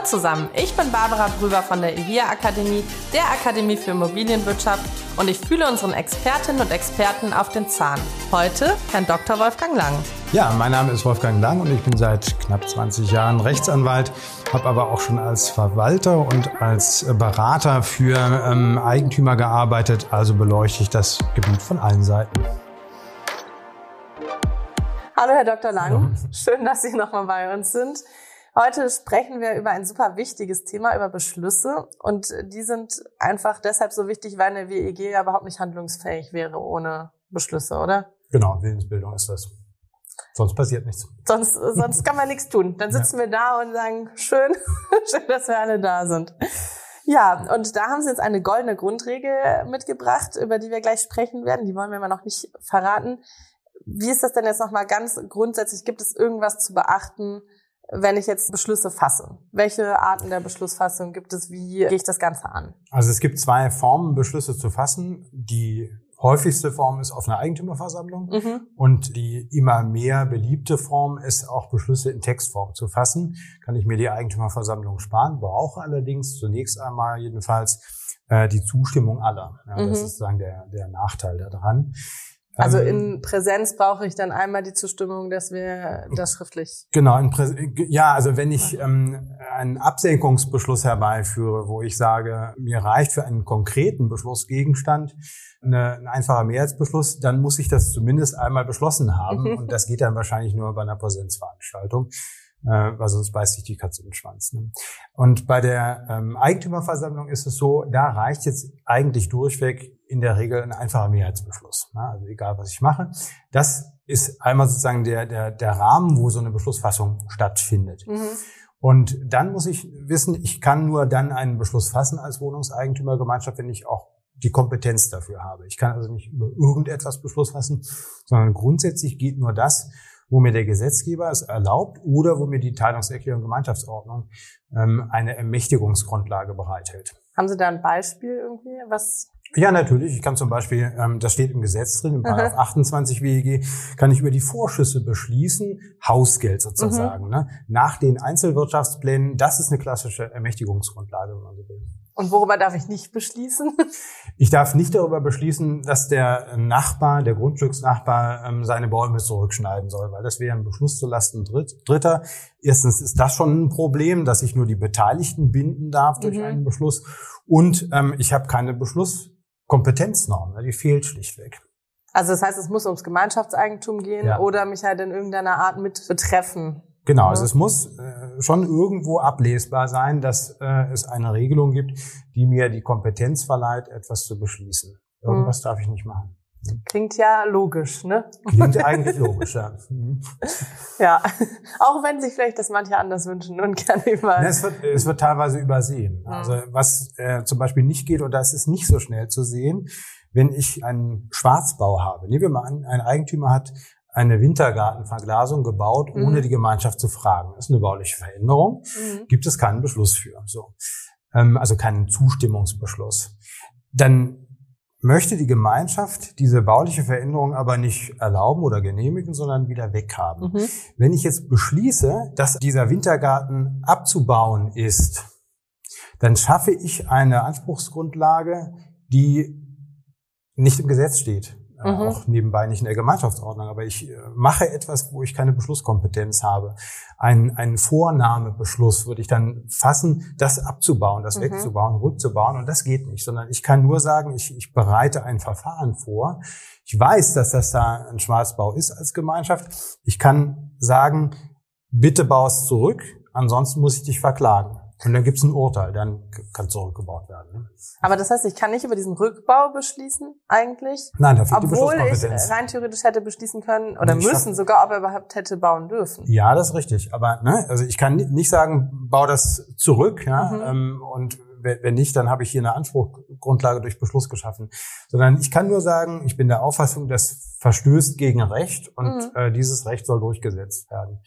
Hallo zusammen, ich bin Barbara Brüber von der IVIA Akademie, der Akademie für Immobilienwirtschaft und ich fühle unseren Expertinnen und Experten auf den Zahn. Heute Herrn Dr. Wolfgang Lang. Ja, mein Name ist Wolfgang Lang und ich bin seit knapp 20 Jahren Rechtsanwalt, habe aber auch schon als Verwalter und als Berater für ähm, Eigentümer gearbeitet, also beleuchte ich das Gebiet von allen Seiten. Hallo Herr Dr. Lang, schön, dass Sie nochmal bei uns sind. Heute sprechen wir über ein super wichtiges Thema, über Beschlüsse. Und die sind einfach deshalb so wichtig, weil eine WEG ja überhaupt nicht handlungsfähig wäre ohne Beschlüsse, oder? Genau, Willensbildung ist das. Sonst passiert nichts. Sonst, sonst kann man nichts tun. Dann sitzen ja. wir da und sagen, schön, schön, dass wir alle da sind. Ja, und da haben Sie jetzt eine goldene Grundregel mitgebracht, über die wir gleich sprechen werden. Die wollen wir mal noch nicht verraten. Wie ist das denn jetzt nochmal ganz grundsätzlich? Gibt es irgendwas zu beachten, wenn ich jetzt Beschlüsse fasse? Welche Arten der Beschlussfassung gibt es? Wie gehe ich das Ganze an? Also es gibt zwei Formen, Beschlüsse zu fassen. Die häufigste Form ist auf einer Eigentümerversammlung mhm. und die immer mehr beliebte Form ist auch Beschlüsse in Textform zu fassen. Kann ich mir die Eigentümerversammlung sparen, brauche allerdings zunächst einmal jedenfalls äh, die Zustimmung aller. Ja, mhm. Das ist sozusagen der, der Nachteil daran. Also ähm, in Präsenz brauche ich dann einmal die Zustimmung, dass wir das schriftlich. Genau, in Prä ja, also wenn ich ähm, einen Absenkungsbeschluss herbeiführe, wo ich sage, mir reicht für einen konkreten Beschlussgegenstand eine, ein einfacher Mehrheitsbeschluss, dann muss ich das zumindest einmal beschlossen haben. Und das geht dann wahrscheinlich nur bei einer Präsenzveranstaltung äh, weil sonst beißt sich die Katze in den Schwanz. Ne? Und bei der ähm, Eigentümerversammlung ist es so, da reicht jetzt eigentlich durchweg in der Regel ein einfacher Mehrheitsbeschluss. Ne? Also egal, was ich mache. Das ist einmal sozusagen der, der, der Rahmen, wo so eine Beschlussfassung stattfindet. Mhm. Und dann muss ich wissen, ich kann nur dann einen Beschluss fassen als Wohnungseigentümergemeinschaft, wenn ich auch die Kompetenz dafür habe. Ich kann also nicht über irgendetwas Beschluss fassen, sondern grundsätzlich geht nur das, wo mir der Gesetzgeber es erlaubt oder wo mir die Teilungserklärung Gemeinschaftsordnung ähm, eine Ermächtigungsgrundlage bereithält. Haben Sie da ein Beispiel irgendwie, was ja, natürlich. Ich kann zum Beispiel, ähm, das steht im Gesetz drin, im Paragraph 28 WEG, kann ich über die Vorschüsse beschließen, Hausgeld sozusagen, mhm. ne? nach den Einzelwirtschaftsplänen. Das ist eine klassische Ermächtigungsgrundlage, wenn man so will. Und worüber darf ich nicht beschließen? Ich darf nicht darüber beschließen, dass der Nachbar, der Grundstücksnachbar, ähm, seine Bäume zurückschneiden soll, weil das wäre ein Beschluss zulasten Dritter. Erstens ist das schon ein Problem, dass ich nur die Beteiligten binden darf durch mhm. einen Beschluss. Und ähm, ich habe keine Beschlusskompetenznorm, die fehlt schlichtweg. Also das heißt, es muss ums Gemeinschaftseigentum gehen ja. oder mich halt in irgendeiner Art mit betreffen. Genau, also es muss äh, schon irgendwo ablesbar sein, dass äh, es eine Regelung gibt, die mir die Kompetenz verleiht, etwas zu beschließen. Irgendwas mhm. darf ich nicht machen. Klingt ja logisch, ne? Klingt eigentlich logisch, ja. Mhm. ja, auch wenn sich vielleicht das manche anders wünschen und gerne über. es, wird, es wird teilweise übersehen. Mhm. Also was äh, zum Beispiel nicht geht, und das ist nicht so schnell zu sehen, wenn ich einen Schwarzbau habe. Nehmen wir mal an, ein Eigentümer hat eine Wintergartenverglasung gebaut, ohne mhm. die Gemeinschaft zu fragen. Das ist eine bauliche Veränderung. Mhm. Gibt es keinen Beschluss für. So. Ähm, also keinen Zustimmungsbeschluss. Dann möchte die Gemeinschaft diese bauliche Veränderung aber nicht erlauben oder genehmigen, sondern wieder weghaben. Mhm. Wenn ich jetzt beschließe, dass dieser Wintergarten abzubauen ist, dann schaffe ich eine Anspruchsgrundlage, die nicht im Gesetz steht mhm. auch nebenbei nicht in der Gemeinschaftsordnung, aber ich äh, mache etwas, wo ich keine Beschlusskompetenz habe. Ein, ein Vornahmebeschluss würde ich dann fassen, das abzubauen, das mhm. wegzubauen, rückzubauen und das geht nicht, sondern ich kann nur sagen, ich, ich bereite ein Verfahren vor. Ich weiß, dass das da ein Schwarzbau ist als Gemeinschaft. Ich kann sagen, bitte bau es zurück, ansonsten muss ich dich verklagen. Und dann gibt es ein Urteil, dann kann zurückgebaut werden. Ne? Aber das heißt, ich kann nicht über diesen Rückbau beschließen, eigentlich? Nein, dafür Obwohl ich rein theoretisch hätte beschließen können oder ich müssen sogar, ob er überhaupt hätte bauen dürfen. Ja, das ist richtig. Aber ne, also ich kann nicht sagen, bau das zurück, ja, mhm. ähm, und wenn nicht, dann habe ich hier eine Anspruchsgrundlage durch Beschluss geschaffen. Sondern ich kann nur sagen, ich bin der Auffassung, das verstößt gegen Recht und mhm. äh, dieses Recht soll durchgesetzt werden.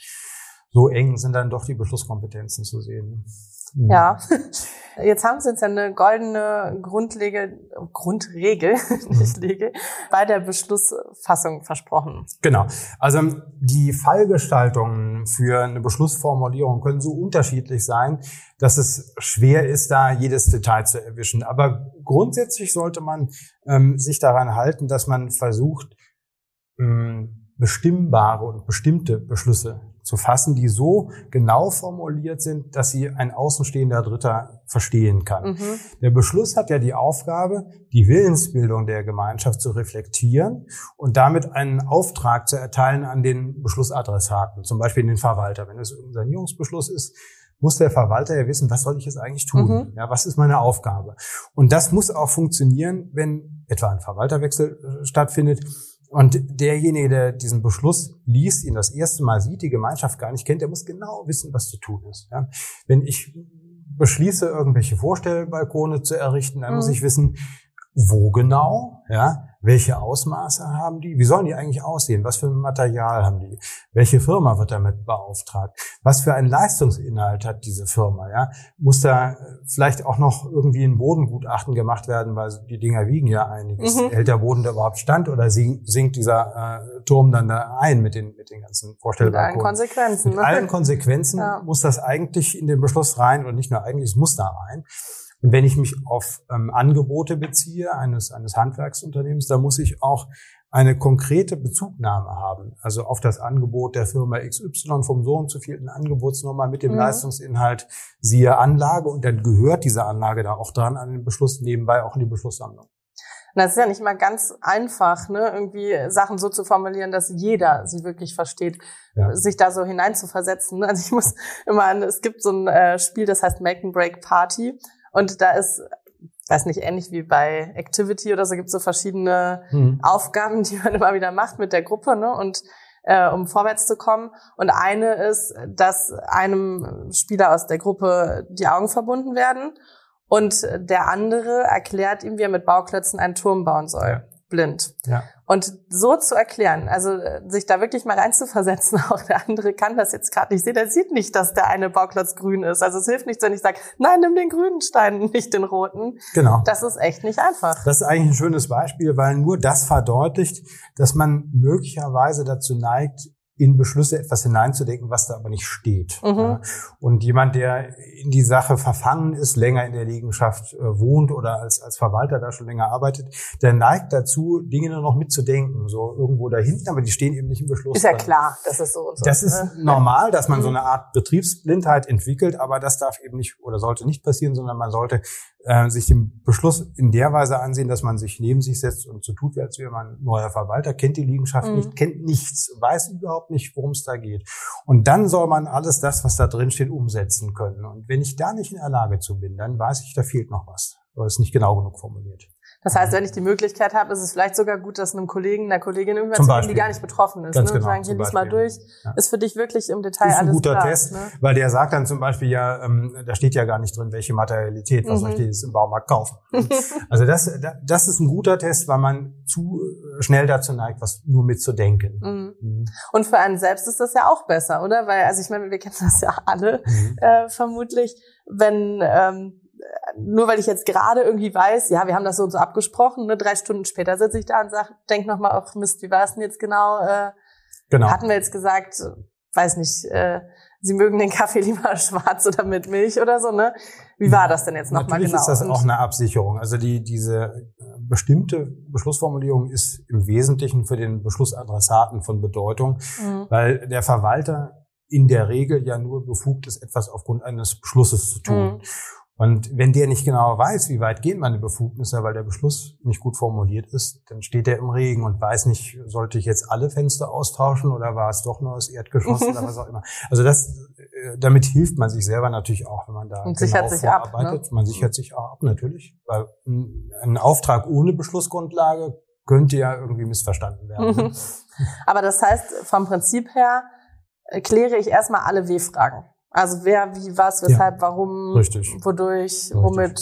So eng sind dann doch die Beschlusskompetenzen zu sehen. Mhm. Ja, jetzt haben Sie uns ja eine goldene Grundlege, Grundregel, nicht mhm. Regel, bei der Beschlussfassung versprochen. Genau. Also die Fallgestaltungen für eine Beschlussformulierung können so unterschiedlich sein, dass es schwer ist, da jedes Detail zu erwischen. Aber grundsätzlich sollte man ähm, sich daran halten, dass man versucht, ähm, bestimmbare und bestimmte Beschlüsse zu fassen, die so genau formuliert sind, dass sie ein außenstehender Dritter verstehen kann. Mhm. Der Beschluss hat ja die Aufgabe, die Willensbildung der Gemeinschaft zu reflektieren und damit einen Auftrag zu erteilen an den Beschlussadressaten, zum Beispiel den Verwalter. Wenn es ein Sanierungsbeschluss ist, muss der Verwalter ja wissen, was soll ich jetzt eigentlich tun? Mhm. Ja, was ist meine Aufgabe? Und das muss auch funktionieren, wenn etwa ein Verwalterwechsel äh, stattfindet und derjenige, der diesen Beschluss liest, ihn das erste Mal sieht, die Gemeinschaft gar nicht kennt, der muss genau wissen, was zu tun ist. Ja? Wenn ich beschließe, irgendwelche Vorstellbalkone zu errichten, dann mhm. muss ich wissen, wo genau, ja, welche Ausmaße haben die, wie sollen die eigentlich aussehen, was für ein Material haben die, welche Firma wird damit beauftragt, was für einen Leistungsinhalt hat diese Firma, ja, muss da vielleicht auch noch irgendwie ein Bodengutachten gemacht werden, weil die Dinger wiegen ja einiges, mhm. hält der Boden da überhaupt stand oder sinkt dieser äh, Turm dann da ein mit den, mit den ganzen Vorstellungen. Mit allen Konsequenzen. Mit ne? allen Konsequenzen ja. muss das eigentlich in den Beschluss rein und nicht nur eigentlich, es muss da rein. Und wenn ich mich auf ähm, Angebote beziehe eines, eines Handwerksunternehmens, da muss ich auch eine konkrete Bezugnahme haben, also auf das Angebot der Firma XY vom so und so vielten Angebotsnummer mit dem mhm. Leistungsinhalt siehe Anlage und dann gehört diese Anlage da auch dran an den Beschluss, nebenbei auch in die Beschlusssammlung. das ist ja nicht mal ganz einfach, ne, irgendwie Sachen so zu formulieren, dass jeder sie wirklich versteht, ja. sich da so hineinzuversetzen. Also ich muss immer an, es gibt so ein äh, Spiel, das heißt Make and Break Party. Und da ist, weiß nicht, ähnlich wie bei Activity oder so, gibt es so verschiedene mhm. Aufgaben, die man immer wieder macht mit der Gruppe, ne? Und äh, um vorwärts zu kommen. Und eine ist, dass einem Spieler aus der Gruppe die Augen verbunden werden und der andere erklärt ihm, wie er mit Bauklötzen einen Turm bauen soll. Blind. Ja. Und so zu erklären, also äh, sich da wirklich mal reinzuversetzen, auch der andere kann das jetzt gerade nicht sehen, der sieht nicht, dass der eine Bauklotz grün ist. Also es hilft nicht, wenn ich sage, nein, nimm den grünen Stein, nicht den roten. Genau. Das ist echt nicht einfach. Das ist eigentlich ein schönes Beispiel, weil nur das verdeutlicht, dass man möglicherweise dazu neigt, in Beschlüsse etwas hineinzudenken, was da aber nicht steht. Mhm. Und jemand, der in die Sache verfangen ist, länger in der Liegenschaft äh, wohnt oder als, als Verwalter da schon länger arbeitet, der neigt dazu, Dinge nur noch mitzudenken, so irgendwo da hinten, aber die stehen eben nicht im Beschluss. Ist ja klar, das ist so und so. Das ist ne? normal, dass man mhm. so eine Art Betriebsblindheit entwickelt, aber das darf eben nicht oder sollte nicht passieren, sondern man sollte äh, sich den Beschluss in der Weise ansehen, dass man sich neben sich setzt und so tut, als wäre man neuer Verwalter, kennt die Liegenschaft mhm. nicht, kennt nichts, weiß überhaupt nicht, worum es da geht. Und dann soll man alles das, was da drin steht, umsetzen können. Und wenn ich da nicht in der Lage zu bin, dann weiß ich, da fehlt noch was. Oder ist nicht genau genug formuliert. Das heißt, wenn ich die Möglichkeit habe, ist es vielleicht sogar gut, dass einem Kollegen, einer Kollegin irgendwas zu geben, die gar nicht betroffen ist. Ganz ne? genau, sagen, hier lies mal durch. Ja. Ist für dich wirklich im Detail ist alles ein guter klar, Test, ne? weil der sagt dann zum Beispiel ja, ähm, da steht ja gar nicht drin, welche Materialität, was mhm. soll ich jetzt im Baumarkt kaufen. also das, das ist ein guter Test, weil man zu schnell dazu neigt, was nur mitzudenken. Mhm. Mhm. Und für einen selbst ist das ja auch besser, oder? Weil, also ich meine, wir kennen das ja alle mhm. äh, vermutlich, wenn ähm, nur weil ich jetzt gerade irgendwie weiß, ja, wir haben das so und so abgesprochen, ne, drei Stunden später sitze ich da und sag, denk nochmal, ach Mist, wie war es denn jetzt genau? Äh, genau. Hatten wir jetzt gesagt, weiß nicht, äh, Sie mögen den Kaffee lieber schwarz oder mit Milch oder so, ne? Wie war das denn jetzt nochmal genau? Natürlich ist das auch eine Absicherung. Also die, diese bestimmte Beschlussformulierung ist im Wesentlichen für den Beschlussadressaten von Bedeutung, mhm. weil der Verwalter in der Regel ja nur befugt ist, etwas aufgrund eines Beschlusses zu tun. Mhm. Und wenn der nicht genau weiß, wie weit gehen meine Befugnisse, weil der Beschluss nicht gut formuliert ist, dann steht er im Regen und weiß nicht, sollte ich jetzt alle Fenster austauschen oder war es doch nur das Erdgeschoss oder was auch immer. Also das, äh, damit hilft man sich selber natürlich auch, wenn man da und genau vorarbeitet. Ab, ne? Man sichert sich auch ab, natürlich, weil ein Auftrag ohne Beschlussgrundlage könnte ja irgendwie missverstanden werden. Ne? Aber das heißt, vom Prinzip her äh, kläre ich erstmal alle W-Fragen. Also wer, wie, was, weshalb, ja. warum, Richtig. wodurch, Richtig. womit,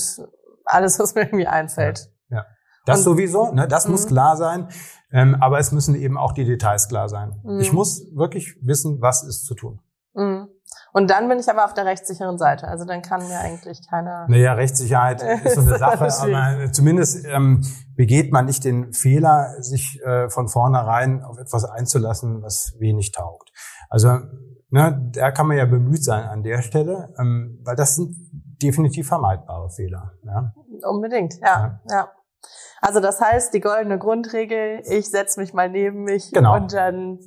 alles, was mir irgendwie einfällt. Ja. ja. Das Und, sowieso, ne? das muss mhm. klar sein. Ähm, aber es müssen eben auch die Details klar sein. Mhm. Ich muss wirklich wissen, was ist zu tun. Mhm. Und dann bin ich aber auf der rechtssicheren Seite. Also dann kann mir eigentlich keiner. Naja, Rechtssicherheit ist so eine Sache, aber zumindest ähm, begeht man nicht den Fehler, sich äh, von vornherein auf etwas einzulassen, was wenig taugt. Also ne, da kann man ja bemüht sein an der Stelle, ähm, weil das sind definitiv vermeidbare Fehler. Ja? Unbedingt, ja, ja. ja. Also das heißt, die goldene Grundregel, ich setze mich mal neben mich genau. und dann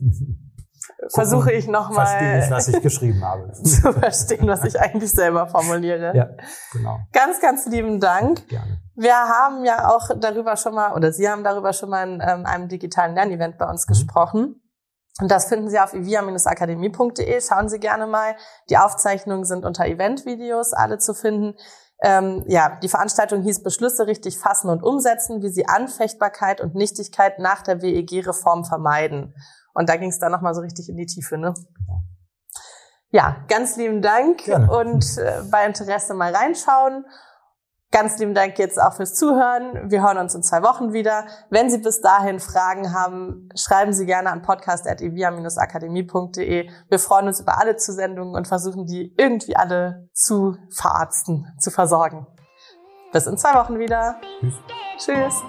versuche ich nochmal verstehe ich, was ich geschrieben habe. zu verstehen, was ich eigentlich selber formuliere. Ja, genau. Ganz, ganz lieben Dank. Gerne. Wir haben ja auch darüber schon mal, oder Sie haben darüber schon mal in ähm, einem digitalen Lernevent bei uns mhm. gesprochen. Und das finden Sie auf ivia-akademie.de. Schauen Sie gerne mal. Die Aufzeichnungen sind unter Eventvideos alle zu finden. Ähm, ja, die Veranstaltung hieß Beschlüsse richtig fassen und umsetzen, wie Sie Anfechtbarkeit und Nichtigkeit nach der WEG-Reform vermeiden. Und da ging es dann nochmal so richtig in die Tiefe, ne? Ja, ganz lieben Dank Gerne. und äh, bei Interesse mal reinschauen. Ganz lieben Dank jetzt auch fürs Zuhören. Wir hören uns in zwei Wochen wieder. Wenn Sie bis dahin Fragen haben, schreiben Sie gerne an podcast.evia-akademie.de. Wir freuen uns über alle Zusendungen und versuchen die irgendwie alle zu verarzten, zu versorgen. Bis in zwei Wochen wieder. Tschüss. Tschüss.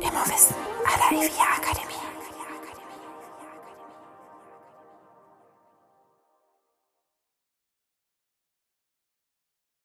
Immerwissen à la Akademie.